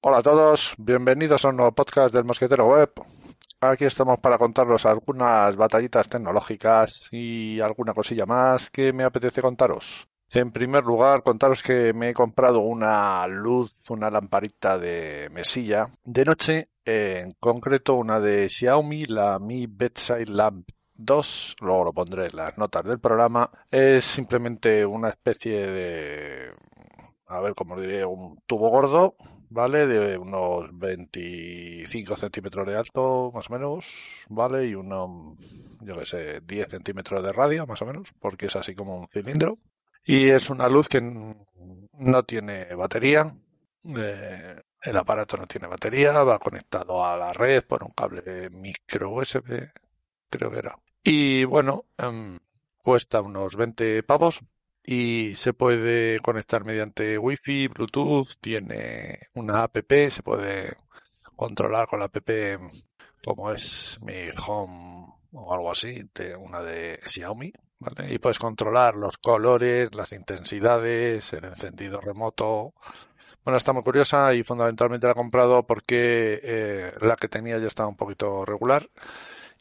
Hola a todos, bienvenidos a un nuevo podcast del Mosquetero Web. Aquí estamos para contaros algunas batallitas tecnológicas y alguna cosilla más que me apetece contaros. En primer lugar, contaros que me he comprado una luz, una lamparita de mesilla de noche, en concreto una de Xiaomi, la Mi Bedside Lamp 2, luego lo pondré en las notas del programa. Es simplemente una especie de a ver, como diré, un tubo gordo, ¿vale? De unos 25 centímetros de alto, más o menos, ¿vale? Y unos, yo qué sé, 10 centímetros de radio, más o menos, porque es así como un cilindro. Y es una luz que no tiene batería. Eh, el aparato no tiene batería, va conectado a la red por un cable micro USB, creo que era. Y bueno, em, cuesta unos 20 pavos y se puede conectar mediante Wi-Fi, Bluetooth, tiene una app, se puede controlar con la app como es mi Home o algo así, de una de Xiaomi, ¿vale? Y puedes controlar los colores, las intensidades, el encendido remoto. Bueno, está muy curiosa y fundamentalmente la he comprado porque eh, la que tenía ya estaba un poquito regular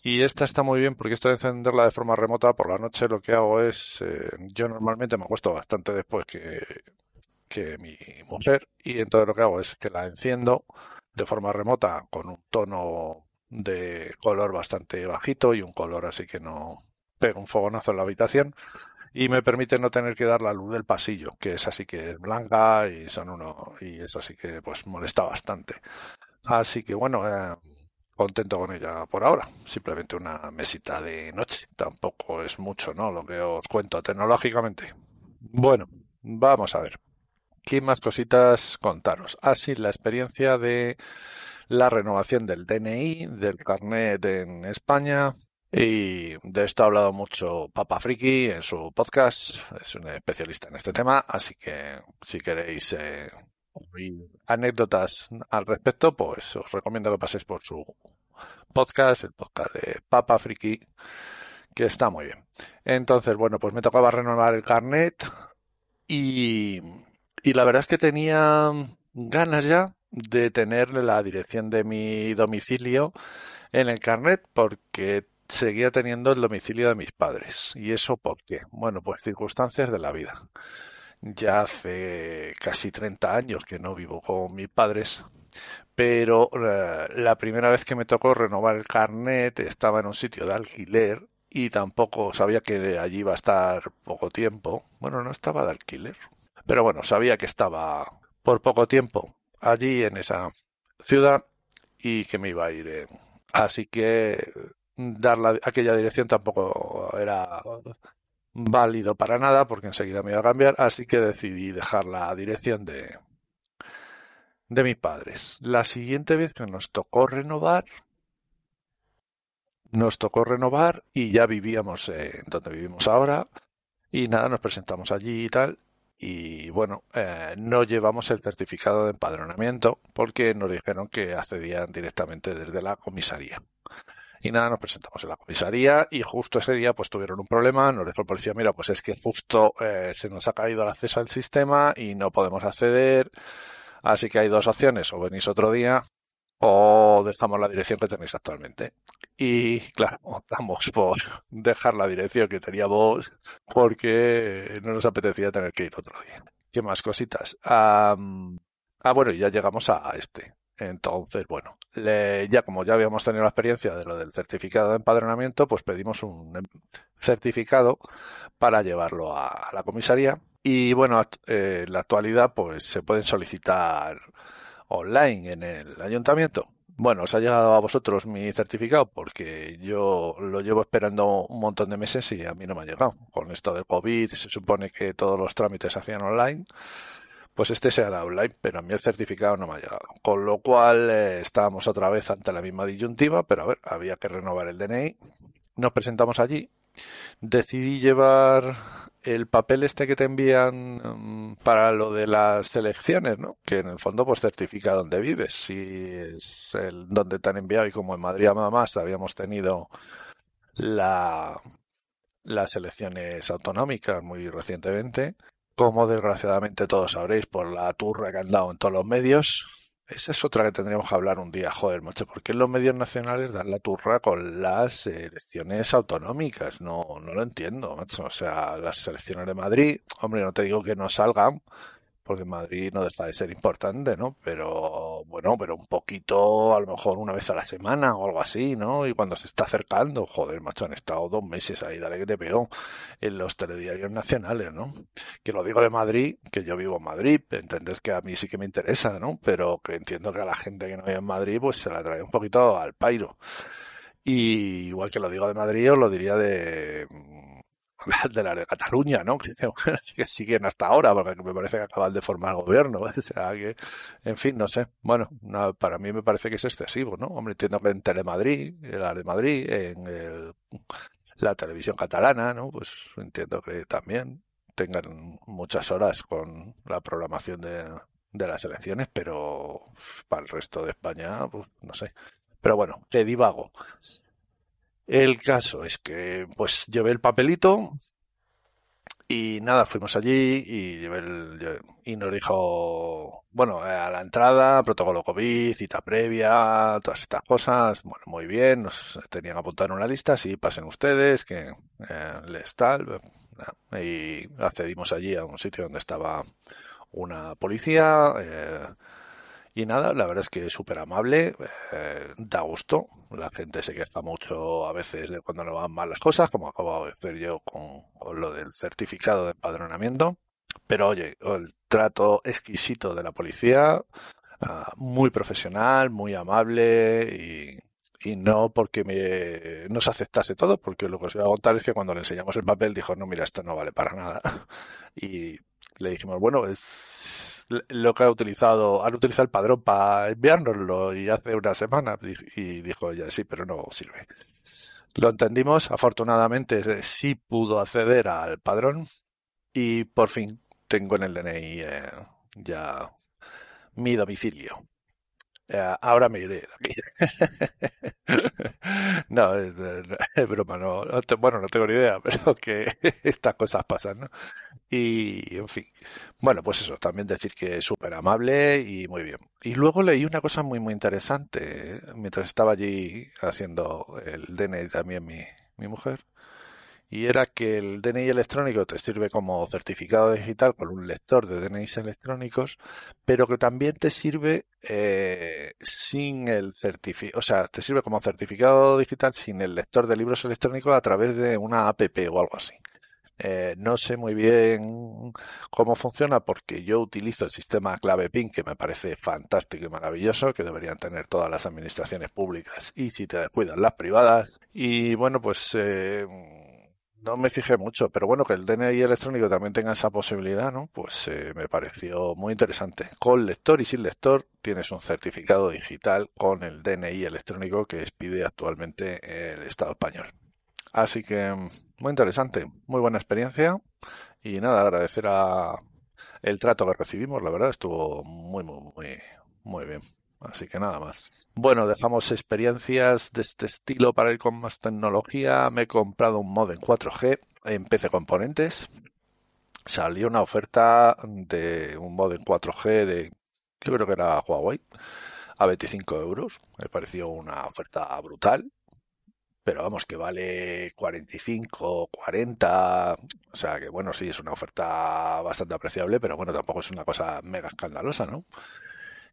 y esta está muy bien porque esto de encenderla de forma remota por la noche lo que hago es, eh, yo normalmente me acuesto bastante después que, que mi mujer y entonces lo que hago es que la enciendo de forma remota con un tono de color bastante bajito y un color así que no pega un fogonazo en la habitación y me permite no tener que dar la luz del pasillo, que es así que es blanca y son uno y eso sí que pues molesta bastante. Así que bueno, eh, contento con ella por ahora. Simplemente una mesita de noche. Tampoco es mucho, ¿no? Lo que os cuento tecnológicamente. Bueno, vamos a ver. ¿Qué más cositas contaros? Así, ah, la experiencia de la renovación del DNI, del carnet en España. Y de esto ha hablado mucho Papa Friki en su podcast. Es un especialista en este tema. Así que si queréis eh, anécdotas al respecto, pues os recomiendo que paséis por su podcast, el podcast de Papa Friki, que está muy bien. Entonces, bueno, pues me tocaba renovar el carnet y, y la verdad es que tenía ganas ya de tener la dirección de mi domicilio en el carnet porque seguía teniendo el domicilio de mis padres. ¿Y eso por qué? Bueno, pues circunstancias de la vida. Ya hace casi 30 años que no vivo con mis padres, pero eh, la primera vez que me tocó renovar el carnet estaba en un sitio de alquiler y tampoco sabía que allí iba a estar poco tiempo. Bueno, no estaba de alquiler, pero bueno, sabía que estaba por poco tiempo allí en esa ciudad y que me iba a ir. Así que dar aquella dirección tampoco era válido para nada porque enseguida me iba a cambiar, así que decidí dejar la dirección de, de mis padres. La siguiente vez que nos tocó renovar, nos tocó renovar y ya vivíamos en donde vivimos ahora y nada, nos presentamos allí y tal. Y bueno, eh, no llevamos el certificado de empadronamiento porque nos dijeron que accedían directamente desde la comisaría. Y nada, nos presentamos en la comisaría y justo ese día pues tuvieron un problema, nos dijo el policía, mira, pues es que justo eh, se nos ha caído el acceso al sistema y no podemos acceder, así que hay dos opciones, o venís otro día o dejamos la dirección que tenéis actualmente. Y claro, optamos por dejar la dirección que teníamos porque no nos apetecía tener que ir otro día. ¿Qué más cositas? ah, bueno, y ya llegamos a este. Entonces, bueno, ya como ya habíamos tenido la experiencia de lo del certificado de empadronamiento, pues pedimos un em, certificado para llevarlo a, la comisaría. Y bueno, eh, en la actualidad, pues se pueden solicitar online en el ayuntamiento. Bueno, os ha llegado a vosotros mi certificado porque yo lo llevo esperando un montón de meses y a mí no me ha llegado. Con esto del COVID se supone que todos los trámites se hacían online pues este se online, pero a mí el certificado no me ha llegado. Con lo cual eh, estábamos otra vez ante la misma disyuntiva, pero a ver, había que renovar el DNI. Nos presentamos allí. Decidí llevar el papel este que te envían mm, para lo de las elecciones, ¿no? Que en el fondo pues certifica dónde vives, si es el donde te han enviado y como en Madrid más habíamos tenido la las elecciones autonómicas muy recientemente, como desgraciadamente todos sabréis por la turra que han dado en todos los medios. Esa es otra que tendríamos que hablar un día, joder, macho, porque los medios nacionales dan la turra con las elecciones autonómicas? No, no lo entiendo, macho. O sea, las elecciones de Madrid, hombre, no te digo que no salgan, porque Madrid no deja de ser importante, ¿no? Pero bueno, pero un poquito, a lo mejor una vez a la semana o algo así, ¿no? Y cuando se está acercando, joder, macho, han estado dos meses ahí, dale que te veo, en los telediarios nacionales, ¿no? Que lo digo de Madrid, que yo vivo en Madrid, entendés que a mí sí que me interesa, ¿no? Pero que entiendo que a la gente que no vive en Madrid, pues se la trae un poquito al pairo. Y igual que lo digo de Madrid, os lo diría de de la de Cataluña, ¿no? Que, siguen hasta ahora, porque me parece que acaban de formar gobierno. O sea que, en fin, no sé. Bueno, para mí me parece que es excesivo, ¿no? Hombre, entiendo que en Telemadrid, la de Madrid, en la televisión catalana, ¿no? Pues entiendo que también tengan muchas horas con la programación de, de las elecciones, pero para el resto de España, pues no sé. Pero bueno, que divago. El caso es que pues llevé el papelito y nada, fuimos allí y llevé el, y nos dijo, bueno, a la entrada, protocolo COVID, cita previa, todas estas cosas, bueno, muy bien, nos tenían que apuntar en una lista, sí, pasen ustedes, que eh, les tal, y accedimos allí a un sitio donde estaba una policía, eh, y nada, la verdad es que es súper amable, eh, da gusto. La gente se queja mucho a veces de cuando no van mal las cosas, como acabo de hacer yo con, lo del certificado de empadronamiento. Pero oye, el trato exquisito de la policía, ah, muy profesional, muy amable y, y no porque me, nos aceptase todo, porque lo que os voy a contar es que cuando le enseñamos el papel dijo, no, mira, esto no vale para nada. Y le dijimos, bueno, es lo que ha utilizado, han utilizado el padrón para enviárnoslo y hace una semana y dijo ya sí, pero no sirve. Lo entendimos, afortunadamente sí pudo acceder al padrón y por fin tengo en el DNI eh, ya mi domicilio. Eh, ahora me iré no, es, broma, no, bueno, no tengo ni idea, pero que estas cosas pasan, ¿no? Y, en fin. Bueno, pues eso, también decir que es súper amable y muy bien. Y luego leí una cosa muy, muy interesante, mientras estaba allí haciendo el DNI también mi, mi mujer y era que el DNI electrónico te sirve como certificado digital con un lector de DNIs electrónicos, pero que también te sirve eh, sin el certificado, o sea, te sirve como certificado digital sin el lector de libros electrónicos a través de una app o algo así. Eh, no sé muy bien cómo funciona porque yo utilizo el sistema clave PIN que me parece fantástico y maravilloso, que deberían tener todas las administraciones públicas y si te descuidan las privadas. Y bueno, pues eh, no me fijé mucho, pero bueno, que el DNI electrónico también tenga esa posibilidad, ¿no? Pues eh, me pareció muy interesante. Con lector y sin lector tienes un certificado digital con el DNI electrónico que pide actualmente el Estado español. Así que muy interesante, muy buena experiencia y nada, agradecer a el trato que recibimos, la verdad estuvo muy, muy, muy, muy bien. Así que nada más. Bueno, dejamos experiencias de este estilo para ir con más tecnología. Me he comprado un modem 4G en PC Componentes. Salió una oferta de un modem 4G de, yo creo que era Huawei, a 25 euros. Me pareció una oferta brutal. Pero vamos, que vale 45, 40. O sea que bueno, sí, es una oferta bastante apreciable, pero bueno, tampoco es una cosa mega escandalosa, ¿no?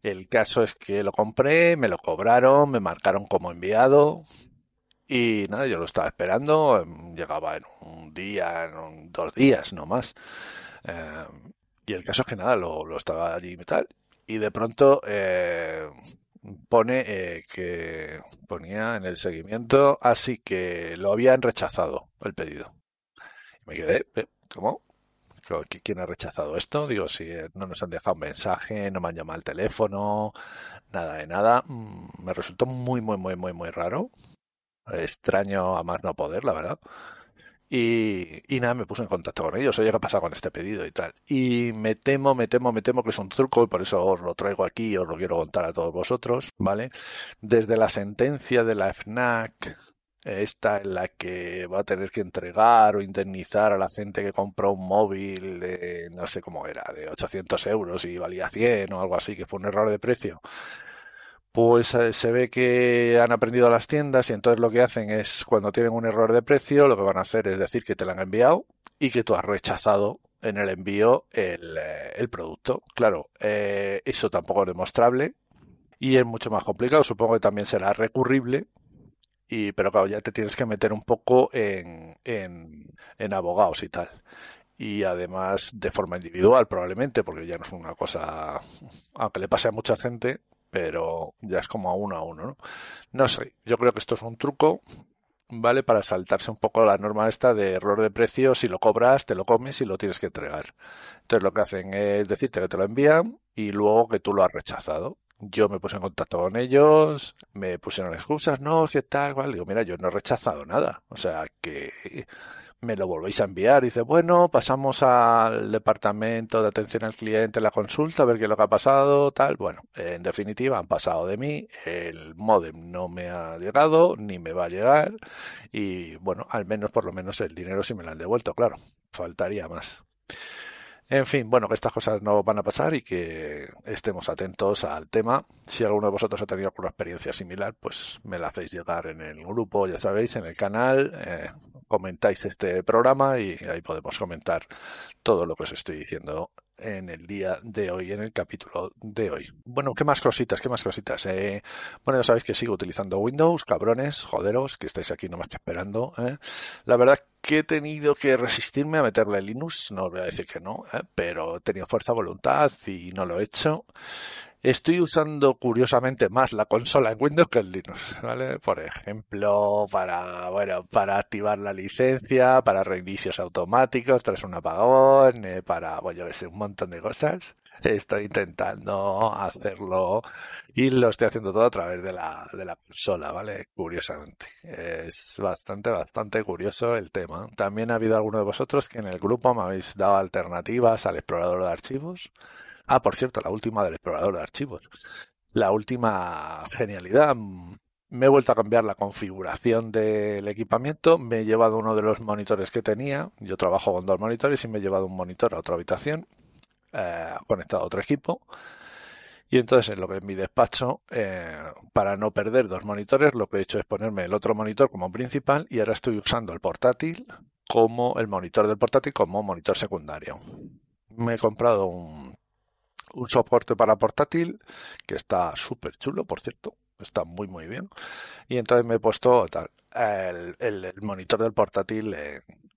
El caso es que lo compré, me lo cobraron, me marcaron como enviado y nada, yo lo estaba esperando, em, llegaba en un día, en dos días, no más. Em, y el caso es que nada, lo, estaba allí y tal. Y de pronto eh, pone eh, que ponía en el seguimiento, así que lo habían rechazado el pedido. Me quedé, ¿cómo? ¿Quién ha rechazado esto? Digo, si no nos han dejado un mensaje, no me han llamado al teléfono, nada de nada. Mm, me resultó muy, muy, muy, muy, muy raro. Extraño a más no poder, la verdad. Y, y, nada, me puse en contacto con ellos. Oye, ¿qué ha pasado con este pedido y tal? Y me temo, me temo, me temo que es un truco y por eso os lo traigo aquí y os lo quiero contar a todos vosotros, ¿vale? Desde la sentencia de la FNAC, esta en la que va a tener que entregar o indemnizar a la gente que compró un móvil de, no sé cómo era, de 800 euros y valía 100 o algo así, que fue un error de precio pues eh, se ve que han aprendido las tiendas y entonces lo que hacen es cuando tienen un error de precio lo que van a hacer es decir que te lo han enviado y que tú has rechazado en el envío el, eh, producto. Claro, eh, eso tampoco es demostrable y es mucho más complicado. Supongo que también será recurrible. Y, pero claro, ya te tienes que meter un poco en, en, en abogados y tal y además de forma individual probablemente porque ya no es una cosa aunque le pase a mucha gente pero ya es como a uno a uno, ¿no? No sé, yo creo que esto es un truco, ¿vale? Para saltarse un poco la norma esta de error de precio, si lo cobras, te lo comes y lo tienes que entregar. Entonces lo que hacen es decirte que te lo envían y luego que tú lo has rechazado. Yo me puse en contacto con ellos, me pusieron excusas, no, ¿qué tal? Digo, mira, yo no he rechazado nada. O sea, que me lo volvéis a enviar. Dice, bueno, pasamos al departamento de atención al cliente, la consulta, a ver qué es lo que ha pasado, tal. Bueno, en definitiva, han pasado de mí, el modem no me ha llegado, ni me va a llegar, y bueno, al menos por lo menos el dinero sí me lo han devuelto, claro, faltaría más. En fin, bueno, que estas cosas no van a pasar y que estemos atentos al tema. Si alguno de vosotros ha tenido alguna experiencia similar, pues me la hacéis llegar en el grupo, ya sabéis, en el canal. Eh, comentáis este programa y ahí podemos comentar todo lo que os estoy diciendo en el día de hoy, en el capítulo de hoy. Bueno, ¿qué más cositas? ¿Qué más cositas? Eh, bueno, ya sabéis que sigo utilizando Windows, cabrones, joderos, que estáis aquí nomás esperando. ¿eh? La verdad que he tenido que resistirme a meterle Linux, no os voy a decir que no, ¿eh? pero he tenido fuerza, voluntad y no lo he hecho. Estoy usando curiosamente más la consola en Windows que en Linux, ¿vale? Por ejemplo, para, bueno, para activar la licencia, para reinicios automáticos tras un apagón, eh, para, bueno, yo sé, un montón de cosas. Estoy intentando hacerlo y lo estoy haciendo todo a través de la, de la consola, ¿vale? Curiosamente. Es bastante, bastante curioso el tema. También ha habido alguno de vosotros que en el grupo me habéis dado alternativas al explorador de archivos Ah, por cierto, la última del explorador de archivos. La última genialidad. Me he vuelto a cambiar la configuración del equipamiento. Me he llevado uno de los monitores que tenía. Yo trabajo con dos monitores y me he llevado un monitor a otra habitación, eh, conectado a otro equipo. Y entonces en lo que mi despacho, eh, para no perder dos monitores, lo que he hecho es ponerme el otro monitor como principal y ahora estoy usando el portátil como el monitor del portátil como monitor secundario. Me he comprado un un soporte para portátil que está súper chulo, por cierto, está muy muy bien. Y entonces me he puesto tal, el, monitor del portátil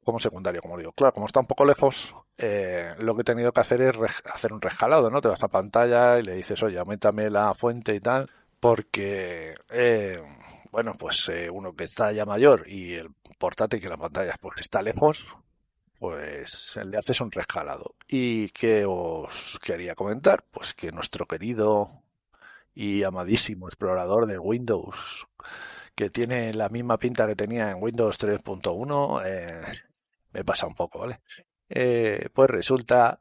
como secundario, como digo. Claro, como está un poco lejos, eh, lo que he tenido que hacer es hacer un rescalado, ¿no? Te vas a pantalla y le dices, oye, aumentame la fuente y tal, porque, eh, bueno, pues eh, uno que está ya mayor y el portátil que la pantalla pues está lejos, pues le haces un rescalado. ¿Y qué os quería comentar? Pues que nuestro querido y amadísimo explorador de Windows, que tiene la misma pinta que tenía en Windows 3.1, eh, me pasa un poco, ¿vale? Eh, pues resulta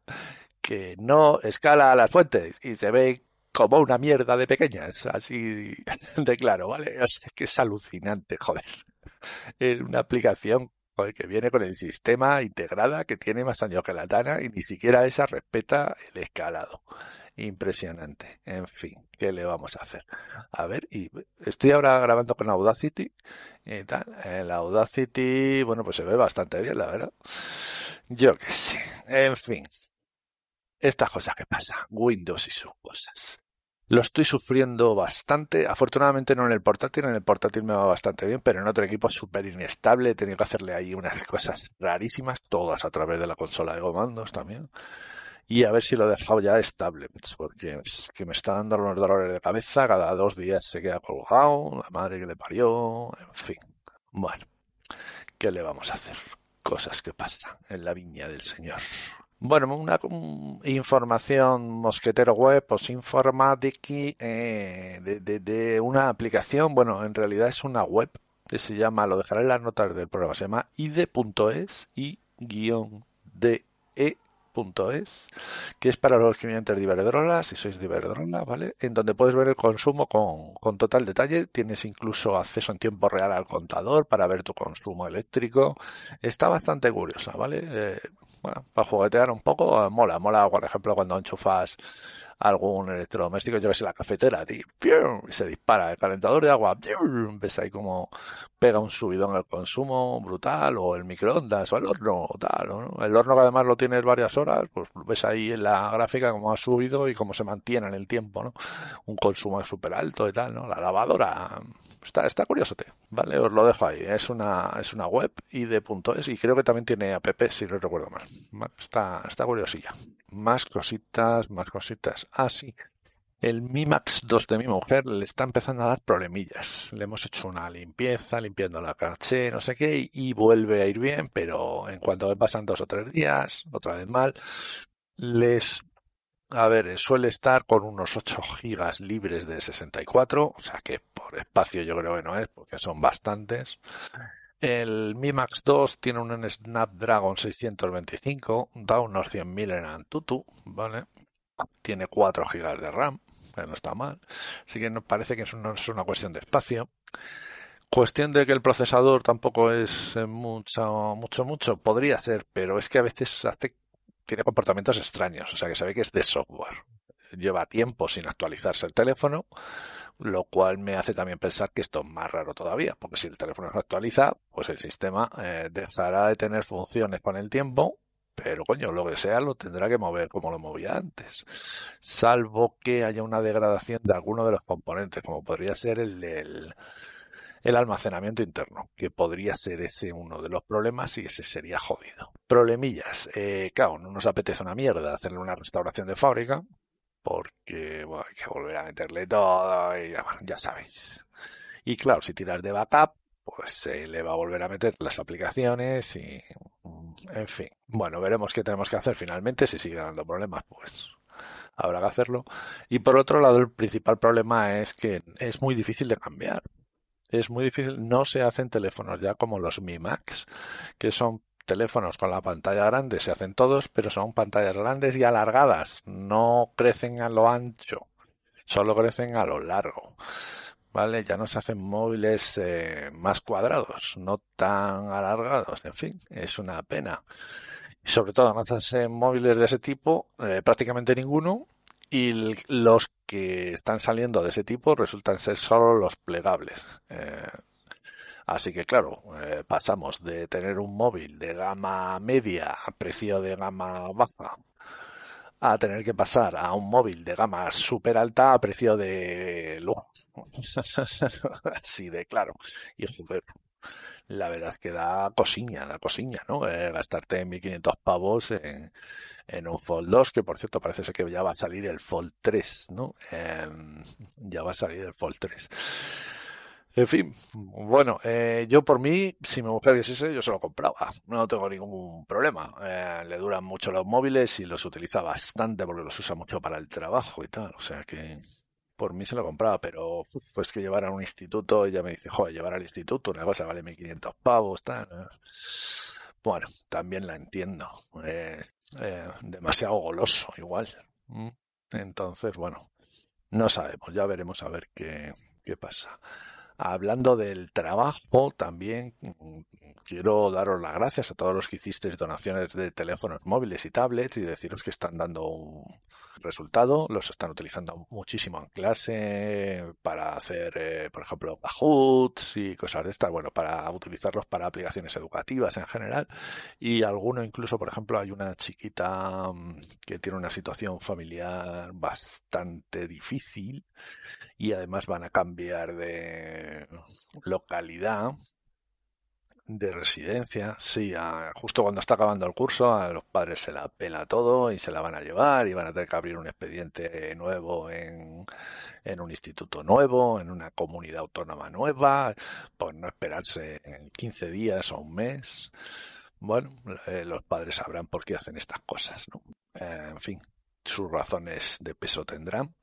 que no escala las fuentes y se ve como una mierda de pequeñas, así de claro, ¿vale? O sea, que es alucinante, joder. Es una aplicación que viene con el sistema integrada que tiene más años que la Tana y ni siquiera esa respeta el escalado. Impresionante. En fin, ¿qué le vamos a hacer? A ver, y estoy ahora grabando con Audacity y tal. El Audacity, bueno, pues se ve bastante bien, la verdad. Yo qué sé. En fin. Estas cosas que pasan. Windows y sus cosas. Lo estoy sufriendo bastante. Afortunadamente no en el portátil, en el portátil me va bastante bien, pero en otro equipo súper inestable. He tenido que hacerle ahí unas cosas rarísimas, todas a través de la consola de comandos también. Y a ver si lo he dejado ya estable, porque es que me está dando unos dolores de cabeza. Cada dos días se queda colgado, la madre que le parió, en fin. Bueno, ¿qué le vamos a hacer? Cosas que pasan en la viña del Señor. Bueno, una información mosquetero web, pues informática eh, de, de, una aplicación, bueno, en realidad es una web que se llama, lo dejaré en las notas del programa, se llama id.es y guion de es, que es para los clientes de Iberdrola, si sois de Iberdrola, ¿vale? En donde puedes ver el consumo con, con, total detalle. Tienes incluso acceso en tiempo real al contador para ver tu consumo eléctrico. Está bastante curiosa, ¿vale? Eh, para juguetear un poco, mola, mola, por ejemplo, cuando enchufas algún electrodoméstico, yo que sé, la cafetera, y se dispara el calentador de agua, ves ahí como pega un subidón el consumo brutal, o el microondas, o el horno, o tal, ¿no? El horno que además lo tienes varias horas, pues ves ahí en la gráfica cómo ha subido y cómo se mantiene en el tiempo, ¿no? Un consumo súper alto y tal, ¿no? La lavadora, está, está curioso, ¿vale? Os lo dejo ahí, es una, es una web id.es y creo que también tiene app, si no recuerdo mal, Está, está curiosilla. Más cositas, más cositas. Ah, sí. El Mi Max 2 de mi mujer le está empezando a dar problemillas. Le hemos hecho una limpieza, limpiando la caché, no sé qué, y vuelve a ir bien, pero en cuanto pasan dos o tres días, otra vez mal, les a ver, suele estar con unos 8 gigas libres de 64, o sea que por espacio yo creo que no es, porque son bastantes. El Mi Max 2 tiene un Snapdragon 625, da unos 100.000 en Antutu, ¿vale? Tiene 4 GB de RAM, que no está mal. Así que nos parece que no es una cuestión de espacio. Cuestión de que el procesador tampoco es mucho, mucho, mucho. Podría ser, pero es que a veces hace, tiene comportamientos extraños. O sea que se ve que es de software. Lleva tiempo sin actualizarse el teléfono lo cual me hace también pensar que esto es más raro todavía, porque si el teléfono se actualiza, pues el sistema eh, dejará de tener funciones con el tiempo, pero coño, lo que sea lo tendrá que mover como lo movía antes, salvo que haya una degradación de alguno de los componentes, como podría ser el, el, el almacenamiento interno, que podría ser ese uno de los problemas y ese sería jodido. Problemillas, eh, claro, no nos apetece una mierda hacerle una restauración de fábrica, porque hay que volver a meterle todo y ya, ya sabéis. Y claro, si tiras de backup, pues se le va a volver a meter las aplicaciones y en fin. Bueno, veremos qué tenemos que hacer finalmente. Si sigue dando problemas, pues habrá que hacerlo. Y por otro lado, el principal problema es que es muy difícil de cambiar. Es muy difícil, no se hacen teléfonos ya como los Mi Max, que son teléfonos con la pantalla grande se hacen todos, pero son pantallas grandes y alargadas, no crecen a lo ancho, solo crecen a lo largo. ¿Vale? Ya no se hacen móviles eh, más cuadrados, no tan alargados, en fin, es una pena. Sobre todo no se hacen móviles de ese tipo, eh, prácticamente ninguno, y los que están saliendo de ese tipo resultan ser solo los plegables. Eh, Así que claro, eh, pasamos de tener un móvil de gama media a precio de gama baja a tener que pasar a un móvil de gama super alta a precio de lujo. Así de claro. Y joder, la verdad es que da cosiña, da cosiña, ¿no? Eh, gastarte 1.500 pavos en, en, un Fold 2, que por cierto parece ser que ya va a salir el Fold 3, ¿no? Em, ya va a salir el Fold 3. En fin, bueno, eh, yo por mí, si mi mujer quisiese, yo se lo compraba. No tengo ningún problema. Eh, le duran mucho los móviles y los utiliza bastante porque los usa mucho para el trabajo y tal. O sea que por mí se lo compraba, pero pues que llevar a un instituto, ella me dice, joder, llevar al instituto una cosa vale 1500 pavos, tal. Bueno, también la entiendo. Eh, demasiado goloso, igual. Mm. Entonces, bueno, no sabemos, ya veremos a ver qué, qué pasa. Hablando del trabajo, también mm, quiero daros las gracias a todos los que hicisteis donaciones de teléfonos móviles y tablets y deciros que están dando un resultado. Los están utilizando muchísimo en clase para hacer, eh, por ejemplo, Kahoots y cosas de estas. Bueno, para utilizarlos para aplicaciones educativas en general. Y alguno incluso, por ejemplo, hay una chiquita mm, que tiene una situación familiar bastante difícil y además van a cambiar de localidad de residencia, sí, justo cuando está acabando el curso, a los padres se la pela todo y se la van a llevar y van a tener que abrir un expediente nuevo en, en un instituto nuevo, en una comunidad autónoma nueva, por no esperarse 15 días o un mes. bueno, eh, los padres sabrán por qué hacen estas cosas, ¿no? Eh, en fin, sus razones de peso tendrán,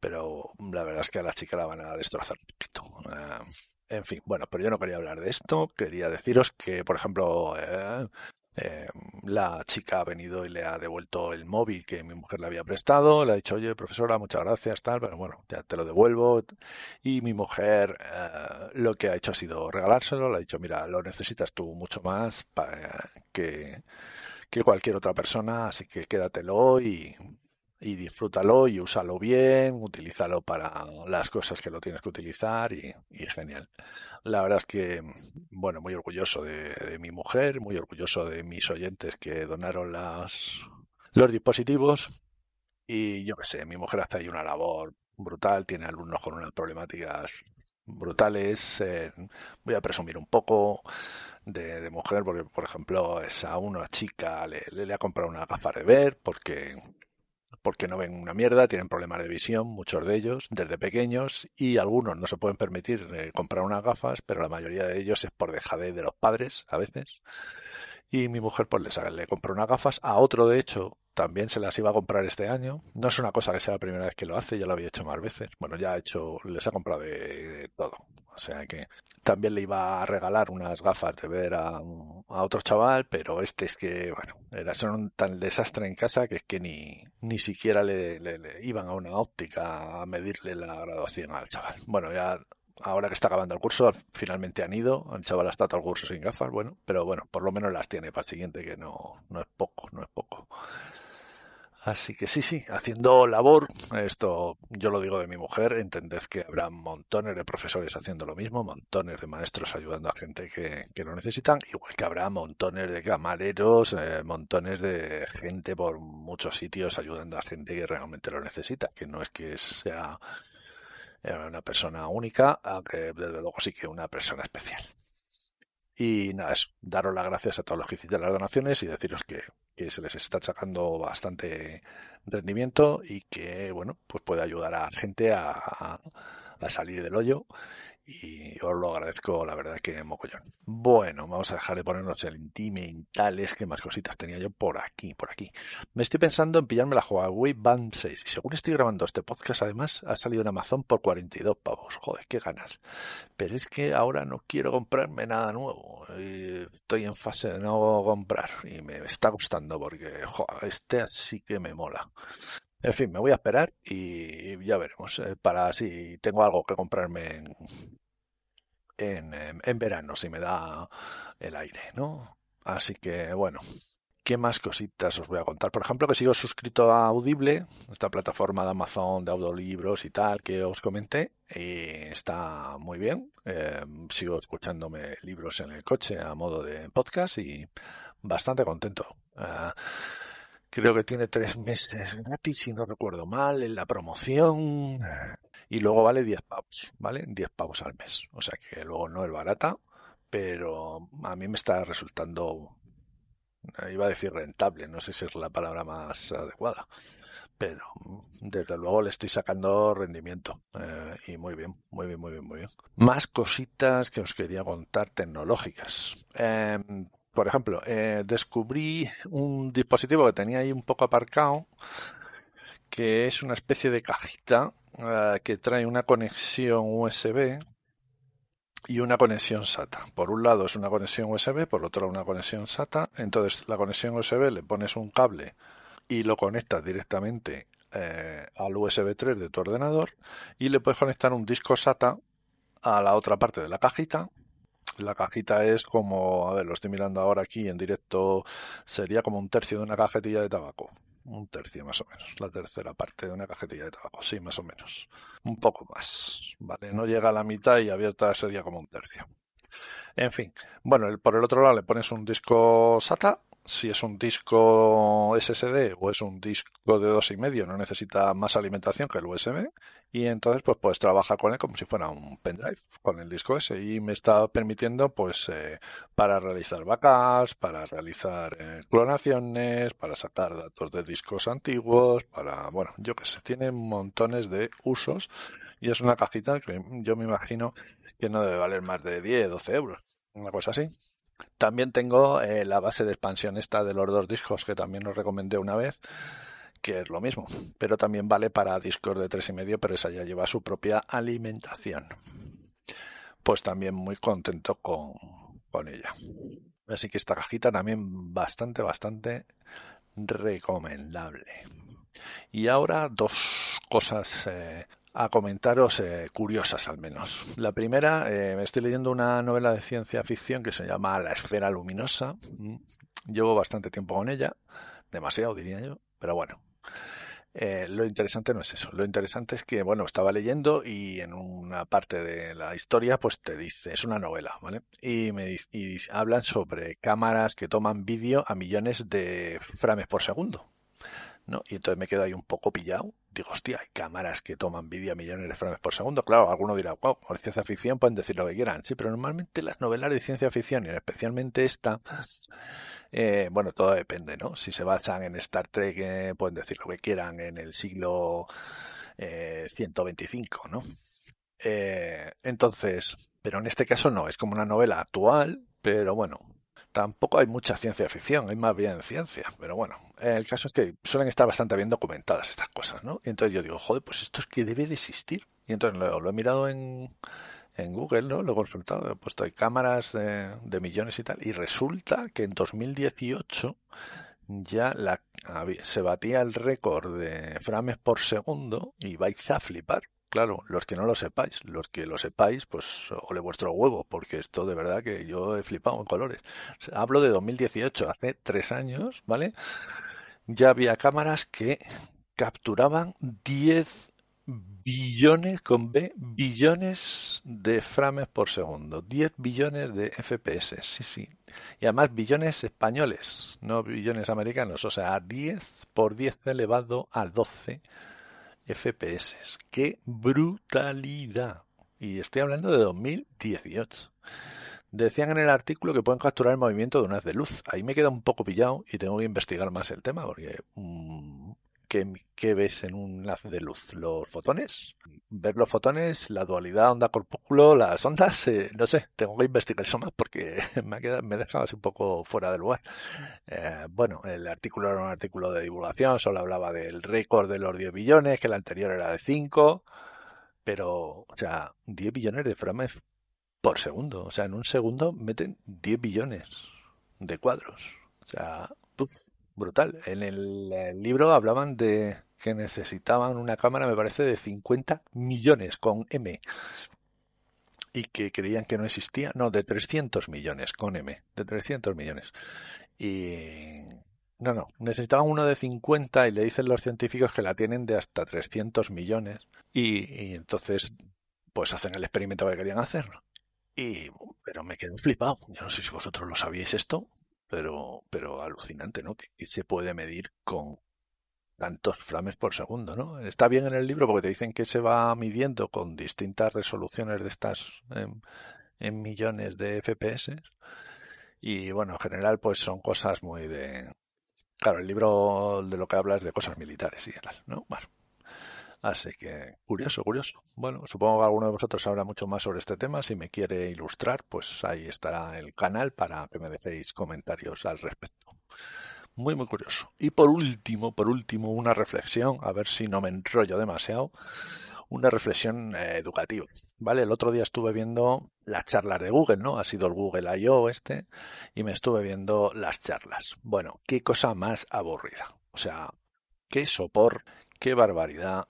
pero la verdad es que a la chica la van a destrozar un poquito. Eh, en fin, bueno, pero yo no quería hablar de esto, quería deciros que, por ejemplo, eh, la chica ha venido y le ha devuelto el móvil que mi mujer le había prestado, le ha dicho, oye, profesora, muchas gracias, tal, pero bueno, ya te lo devuelvo. Y mi mujer eh, lo que ha hecho ha sido regalárselo, le ha dicho, mira, lo necesitas tú mucho más que, que cualquier otra persona, así que quédatelo y, y disfrútalo y úsalo bien, utilízalo para las cosas que lo tienes que utilizar y, genial. La verdad es que, bueno, muy orgulloso de, mi mujer, muy orgulloso de mis oyentes que donaron las, los dispositivos y yo qué sé, mi mujer hace ahí una labor brutal, tiene alumnos con unas problemáticas brutales. Eh, voy a presumir un poco de, mujer porque, por ejemplo, es a una chica le, le, ha comprado una gafa de ver porque porque no ven una mierda, tienen problemas de visión, muchos de ellos, desde pequeños, y algunos no se pueden permitir eh, comprar unas gafas, pero la mayoría de ellos es por dejadez de los padres, a veces. Y mi mujer pues le, le compró unas gafas, a otro de hecho también se las iba a comprar este año. No es una cosa que sea la primera vez que lo hace, ya lo había hecho más veces. Bueno, ya ha hecho, les ha comprado de todo. O sea que también le iba a regalar unas gafas de ver a, otro chaval, pero este es que, bueno, era son tan desastre en casa que es que ni, ni siquiera le, le, iban a una óptica a medirle la graduación al chaval. Bueno, ya ahora que está acabando el curso, finalmente han ido, el chaval ha estado el curso sin gafas, bueno, pero bueno, por lo menos las tiene para el siguiente, que no, no es poco, no es poco. Así que sí, sí, haciendo labor, esto yo lo digo de mi mujer, entended que habrá montones de profesores haciendo lo mismo, montones de maestros ayudando a gente que, que lo necesitan, igual que habrá montones de camareros, eh, montones de gente por muchos sitios ayudando a gente que realmente lo necesita, que no es que sea una persona única, aunque desde luego sí que una persona especial. Y nada, es daros las gracias a todos los que hiciste las donaciones y deciros que, se les está sacando bastante rendimiento y que, bueno, pues puede ayudar a gente a salir del hoyo y os lo agradezco, la verdad que mogollón. Bueno, vamos a dejar de ponernos el intimentales, que más cositas tenía yo por aquí, por aquí. Me estoy pensando en pillarme la Huawei Band 6 y según estoy grabando este podcast, además ha salido en Amazon por 42 pavos. Joder, qué ganas. Pero es que ahora no quiero comprarme nada nuevo. Estoy en fase de no comprar y me está gustando porque este sí que me mola. En fin, me voy a esperar y ya veremos. Eh, para si tengo algo que comprarme en, verano, si me da el aire, ¿no? Así que bueno, ¿qué más cositas os voy a contar? Por ejemplo, que sigo suscrito a Audible, esta plataforma de Amazon de audiolibros y tal que os comenté, y está muy bien. Eh, sigo escuchándome libros en el coche a modo de podcast y bastante contento. Eh, Creo que tiene tres meses gratis, si no recuerdo mal, en la promoción. Y luego vale 10 pavos, ¿vale? 10 pavos al mes. O sea que luego no es barata, pero a mí me está resultando, iba a decir rentable, no sé si es la palabra más adecuada. Pero desde luego le estoy sacando rendimiento. Eh, y muy bien, muy bien, muy bien, muy bien. Más cositas que os quería contar tecnológicas. Eh, por ejemplo, eh, descubrí un dispositivo que tenía ahí un poco aparcado, que es una especie de cajita eh, que trae una conexión USB y una conexión SATA. Por un lado es una conexión USB, por otro una conexión SATA. Entonces la conexión USB le pones un cable y lo conectas directamente eh, al USB 3 de tu ordenador y le puedes conectar un disco SATA a la otra parte de la cajita la cajita es como, a ver, lo estoy mirando ahora aquí en directo, sería como un tercio de una cajetilla de tabaco. Un tercio más o menos, la tercera parte de una cajetilla de tabaco, sí, más o menos. Un poco más, ¿vale? No llega a la mitad y abierta sería como un tercio. En fin, bueno, por el otro lado le pones un disco SATA si es un disco SSD o es un disco de dos y medio, no necesita más alimentación que el USB y entonces pues puedes trabajar con él como si fuera un pendrive con el disco ese y me está permitiendo pues eh, para realizar backups, para realizar eh, clonaciones, para sacar datos de discos antiguos, para bueno, yo que sé, tiene montones de usos y es una cajita que yo me imagino que no debe valer más de 10, 12 euros, una cosa así. También tengo eh, la base de expansión esta de los dos discos que también os recomendé una vez, que es lo mismo, pero también vale para discos de tres y medio, pero esa ya lleva su propia alimentación. Pues también muy contento con, con ella. Así que esta cajita también bastante, bastante recomendable. Y ahora dos cosas eh, a comentaros eh, curiosas al menos. La primera, eh, me estoy leyendo una novela de ciencia ficción que se llama La esfera luminosa. Mm, llevo bastante tiempo con ella, demasiado diría yo, pero bueno. Eh, lo interesante no es eso. Lo interesante es que, bueno, estaba leyendo y en una parte de la historia, pues te dice, es una novela, ¿vale? Y me y hablan sobre cámaras que toman vídeo a millones de frames por segundo. ¿No? Y entonces me quedo ahí un poco pillado. Digo, hostia, hay cámaras que toman vídeo a millones de frames por segundo. Claro, alguno dirá, wow, con ciencia ficción pueden decir lo que quieran. Sí, pero normalmente las novelas de ciencia ficción, y especialmente esta, eh, bueno, todo depende, ¿no? Si se basan en Star Trek, eh, pueden decir lo que quieran en el siglo eh, 125, ¿no? Eh, entonces, pero en este caso no, es como una novela actual, pero bueno, tampoco hay mucha ciencia ficción, hay más bien ciencia. Pero bueno, el caso es que suelen estar bastante bien documentadas estas cosas, ¿no? Y entonces yo digo, joder, pues esto es que debe de existir. Y entonces lo, he mirado en, en Google, ¿no? Lo he consultado, he puesto hay cámaras de, de, millones y tal. Y resulta que en 2018 ya la, se batía el récord de frames por segundo y vais a flipar. Claro, los que no lo sepáis, los que lo sepáis, pues ole vuestro huevo, porque esto de verdad que yo he flipado en colores. Hablo de 2018, hace tres años, ¿vale? Ya había cámaras que capturaban 10 billones con B, billones de frames por segundo, 10 billones de FPS, sí, sí. Y además billones españoles, no billones americanos, o sea, 10 por 10 elevado a 12 FPS. ¡Qué brutalidad! Y estoy hablando de 2018. Decían en el artículo que pueden capturar el movimiento de un haz de luz. Ahí me queda un poco pillado y tengo que investigar más el tema porque mmm, ¿qué, ves en un haz de luz? ¿Los fotones? Ver los fotones, la dualidad onda-corpúsculo, las ondas, eh, no sé, tengo que investigar eso más porque me ha quedado, me he dejado así un poco fuera de lugar. Eh, bueno, el artículo era un artículo de divulgación, solo hablaba del récord de los 10 billones, que el anterior era de 5, pero, o sea, 10 billones de frames por segundo. O sea, en un segundo meten 10 billones de cuadros. O sea, brutal. En el, libro hablaban de que necesitaban una cámara, me parece, de 50 millones con M. Y que creían que no existía. No, de 300 millones con M. De 300 millones. Y... No, no. Necesitaban uno de 50 y le dicen los científicos que la tienen de hasta 300 millones. Y, y entonces, pues hacen el experimento que querían hacer. Y, pero me quedé flipado. Yo no sé si vosotros lo sabíais esto pero, pero alucinante, ¿no? Que, se puede medir con tantos frames por segundo, ¿no? Está bien en el libro porque te dicen que se va midiendo con distintas resoluciones de estas en, millones de FPS. Y bueno, en general, pues son cosas muy de. Claro, el libro de lo que habla es de cosas militares y tal, ¿no? Bueno, Así que, curioso, curioso. Bueno, supongo que alguno de vosotros sabrá mucho más sobre este tema. Si me quiere ilustrar, pues ahí estará el canal para que me dejéis comentarios al respecto. Muy, muy curioso. Y por último, por último, una reflexión, a ver si no me enrollo demasiado. Una reflexión eh, educativa, ¿vale? El otro día estuve viendo las charlas de Google, ¿no? Ha sido el Google I.O. este, y me estuve viendo las charlas. Bueno, qué cosa más aburrida. O sea, qué sopor, qué barbaridad,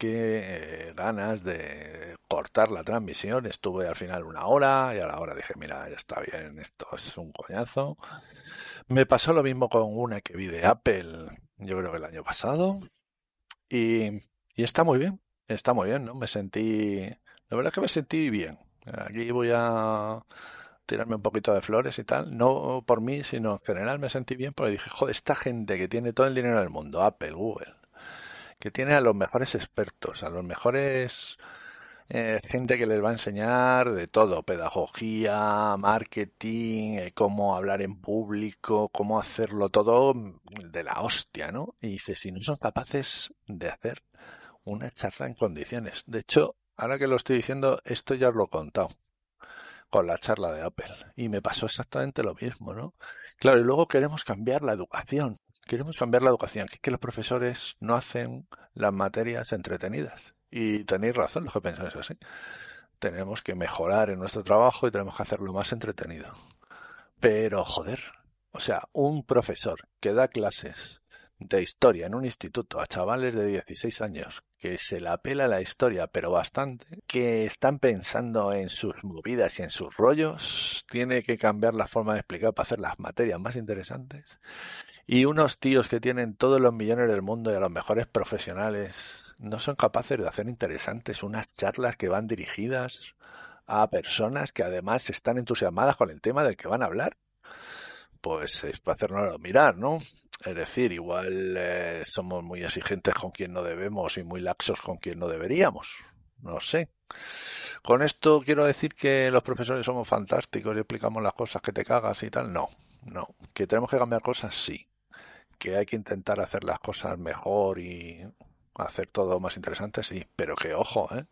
qué eh, ganas de cortar la transmisión. Estuve al final una hora y a la hora dije, mira, ya está bien, esto es un coñazo. Me pasó lo mismo con una que vi de Apple, yo creo que el año pasado. Y, y está muy bien, está muy bien, ¿no? Me sentí, la verdad es que me sentí bien. Aquí voy a tirarme un poquito de flores y tal, no por mí, sino en general me sentí bien porque dije, joder, esta gente que tiene todo el dinero del mundo, Apple, Google, que tiene a los mejores expertos, a los mejores eh, gente que les va a enseñar de todo, pedagogía, marketing, eh, cómo hablar en público, cómo hacerlo todo de la hostia, ¿no? Y dice, si no son capaces de hacer una charla en condiciones. De hecho, ahora que lo estoy diciendo, esto ya os lo he contado. con la charla de Apple. Y me pasó exactamente lo mismo, ¿no? Claro, y luego queremos cambiar la educación. Queremos cambiar la educación, que los profesores no hacen las materias entretenidas. Y tenéis razón los que pensáis así. Tenemos que mejorar en nuestro trabajo y tenemos que hacerlo más entretenido. Pero, joder, o sea, un profesor que da clases de historia en un instituto a chavales de 16 años que se la pela la historia, pero bastante, que están pensando en sus movidas y en sus rollos, tiene que cambiar la forma de explicar para hacer las materias más interesantes. Y unos tíos que tienen todos los millones del mundo y a los mejores profesionales no son capaces de hacer interesantes unas charlas que van dirigidas a personas que además están entusiasmadas con el tema del que van a hablar. Pues es para hacernos mirar, ¿no? Es decir, igual eh, somos muy exigentes con quien no debemos y muy laxos con quien no deberíamos. No sé. Con esto quiero decir que los profesores somos fantásticos y explicamos las cosas que te cagas y tal. No, no. Que tenemos que cambiar cosas, sí. Que hay que intentar hacer las cosas mejor y hacer todo más interesante, sí. Pero que ojo, ¿eh?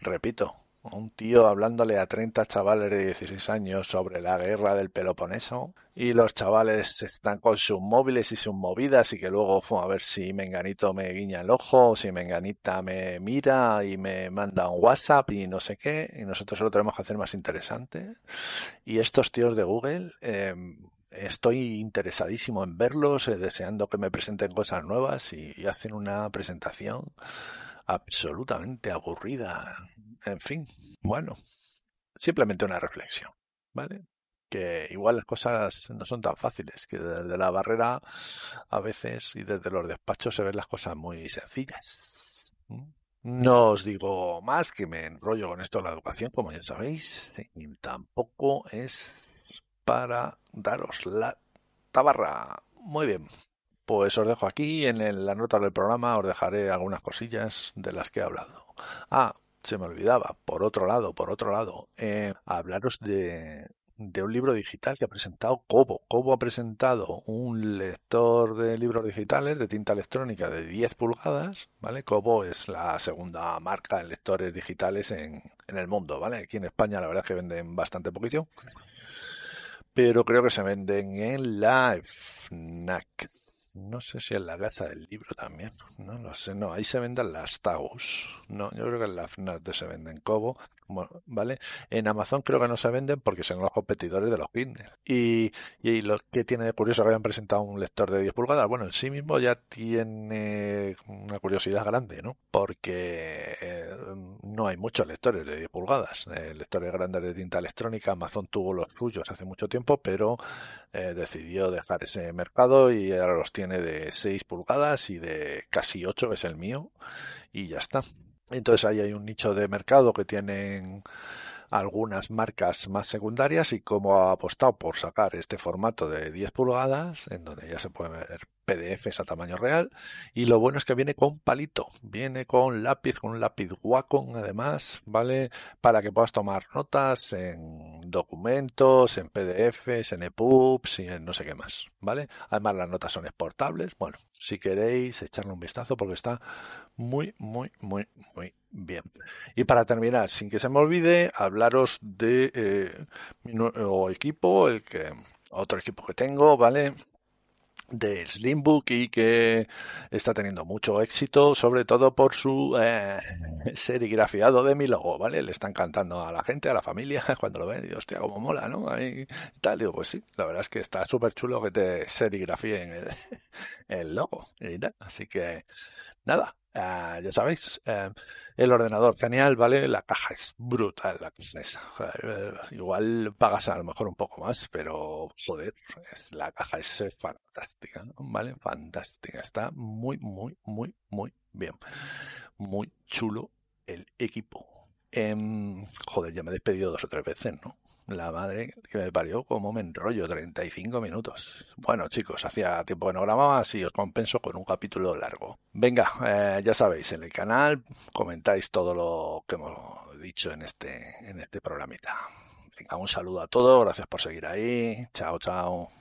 Repito, un tío hablándole a 30 chavales de 16 años sobre la guerra del Peloponeso y los chavales están con sus móviles y sus movidas y que luego a ver si Menganito me guiña el ojo si Menganita me mira y me manda un WhatsApp y no sé qué y nosotros lo tenemos que hacer más interesante y estos tíos de Google em, estoy interesadísimo en verlos eh, deseando que me presenten cosas nuevas y hacen una presentación absolutamente aburrida. En fin, bueno, simplemente una reflexión, ¿vale? Que igual las cosas no son tan fáciles, que desde la barrera a veces y desde los despachos se ven las cosas muy sencillas. No os digo más que me enrollo con esto de la educación, como ya sabéis, y tampoco es para daros la tabarra. Muy bien. Pues os dejo aquí, en la nota del programa os dejaré algunas cosillas de las que he hablado. Ah, se me olvidaba, por otro lado, por otro lado, eh, hablaros de, de un libro digital que ha presentado Kobo. Kobo ha presentado un lector de libros digitales de tinta electrónica de 10 pulgadas, ¿vale? Kobo es la segunda marca en lectores digitales en, en el mundo, ¿vale? Aquí en España la verdad es que venden bastante poquito, pero creo que se venden en la FNAC no sé si en la casa del libro también. No lo sé. No, ahí se venden las Taus. No, yo creo que en la FNAC se venden Cobo. ¿Vale? En Amazon creo que no se venden porque son los competidores de los Kindle. Y, y lo que tiene de curioso que hayan presentado un lector de 10 pulgadas, bueno, en sí mismo ya tiene una curiosidad grande, ¿no? Porque eh, no hay muchos lectores de 10 pulgadas. Eh, lectores grandes de tinta electrónica, Amazon tuvo los suyos hace mucho tiempo, pero eh, decidió dejar ese mercado y ahora los tiene de 6 pulgadas y de casi 8, que es el mío, y ya está. Entonces ahí hay un nicho de mercado que tienen algunas marcas más secundarias y como ha apostado por sacar este formato de 10 pulgadas, en donde ya se puede ver PDFs a tamaño real, y lo bueno es que viene con palito, viene con lápiz, con un lápiz Wacom además, ¿vale? Para que puedas tomar notas en documentos, en PDFs, en EPUBs y en no sé qué más, ¿vale? Además las notas son exportables, bueno, si queréis echarle un vistazo porque está muy, muy, muy, muy bien. Y para terminar, sin que se me olvide, hablaros de eh, mi nuevo equipo, el que otro equipo que tengo, ¿vale? De Slimbook y que está teniendo mucho éxito, sobre todo por su eh, serigrafiado de mi logo, ¿vale? Le está encantando a la gente, a la familia, cuando lo ven, y hostia, como mola, ¿no? Ahí tal, digo, pues sí, la verdad es que está súper chulo que te serigrafíen el, el logo y tal. Así que, nada, Ah, ya sabéis, eh, el ordenador genial, ¿vale? La caja es brutal, la eh, igual pagas a lo mejor un poco más, pero joder, es, la caja es fantástica, ¿vale? Fantástica, está muy, muy, muy, muy bien. Muy chulo el equipo. Em, joder, ya me he despedido dos o tres veces, ¿no? La madre que me parió, como me enrollo, 35 minutos. Bueno, chicos, hacía tiempo que no grababa, así os compenso con un capítulo largo. Venga, eh, ya sabéis, en el canal comentáis todo lo que hemos dicho en este, en este programita. Venga, un saludo a todos, gracias por seguir ahí. Chao, chao.